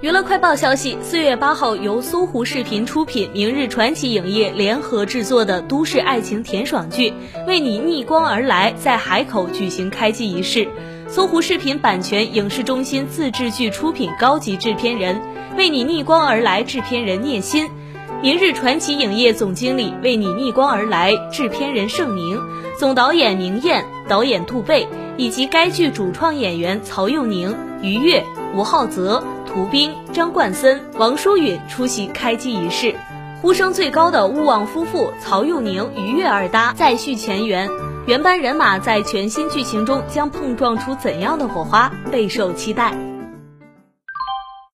娱乐快报消息：四月八号，由搜狐视频出品、明日传奇影业联合制作的都市爱情甜爽剧《为你逆光而来》在海口举行开机仪式。搜狐视频版权影视中心自制剧出品高级制片人，《为你逆光而来》制片人聂鑫，明日传奇影业总经理，《为你逆光而来》制片人盛宁，总导演宁燕，导演杜贝，以及该剧主创演员曹佑宁、于越、吴浩泽。胡兵、张冠森、王舒允出席开机仪式，呼声最高的勿忘夫妇曹佑宁、于越二搭再续前缘，原班人马在全新剧情中将碰撞出怎样的火花，备受期待。